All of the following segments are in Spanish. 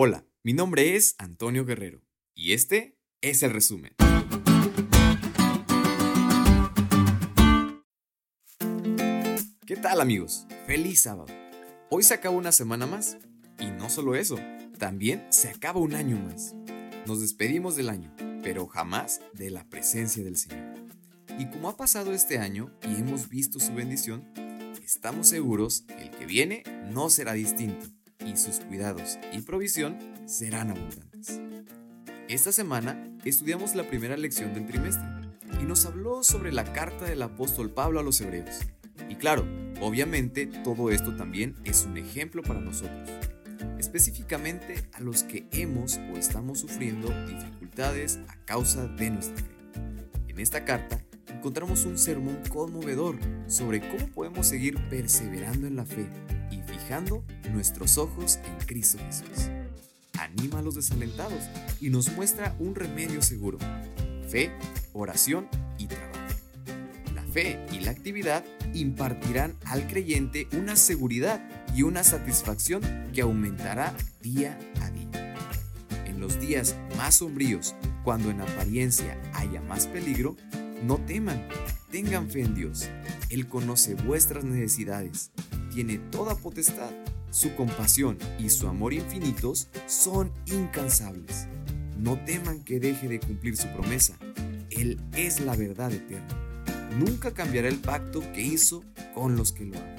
Hola, mi nombre es Antonio Guerrero y este es el resumen. ¿Qué tal amigos? Feliz sábado. Hoy se acaba una semana más y no solo eso, también se acaba un año más. Nos despedimos del año, pero jamás de la presencia del Señor. Y como ha pasado este año y hemos visto su bendición, estamos seguros que el que viene no será distinto y sus cuidados y provisión serán abundantes. Esta semana estudiamos la primera lección del trimestre y nos habló sobre la carta del apóstol Pablo a los hebreos. Y claro, obviamente todo esto también es un ejemplo para nosotros, específicamente a los que hemos o estamos sufriendo dificultades a causa de nuestra fe. En esta carta encontramos un sermón conmovedor sobre cómo podemos seguir perseverando en la fe y fijando nuestros ojos en Cristo Jesús. Anima a los desalentados y nos muestra un remedio seguro, fe, oración y trabajo. La fe y la actividad impartirán al creyente una seguridad y una satisfacción que aumentará día a día. En los días más sombríos, cuando en apariencia haya más peligro, no teman, tengan fe en Dios. Él conoce vuestras necesidades, tiene toda potestad, su compasión y su amor infinitos son incansables. No teman que deje de cumplir su promesa. Él es la verdad eterna. Nunca cambiará el pacto que hizo con los que lo aman.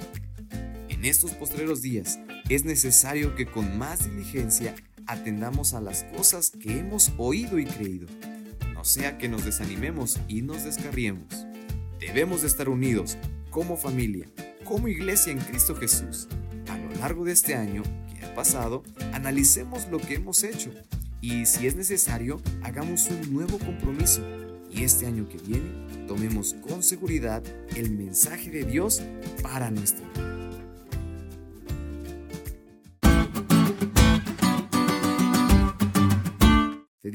En estos postreros días es necesario que con más diligencia atendamos a las cosas que hemos oído y creído no sea que nos desanimemos y nos descarriemos. Debemos de estar unidos como familia, como iglesia en Cristo Jesús. A lo largo de este año que ha pasado, analicemos lo que hemos hecho y si es necesario, hagamos un nuevo compromiso. Y este año que viene, tomemos con seguridad el mensaje de Dios para nuestra vida.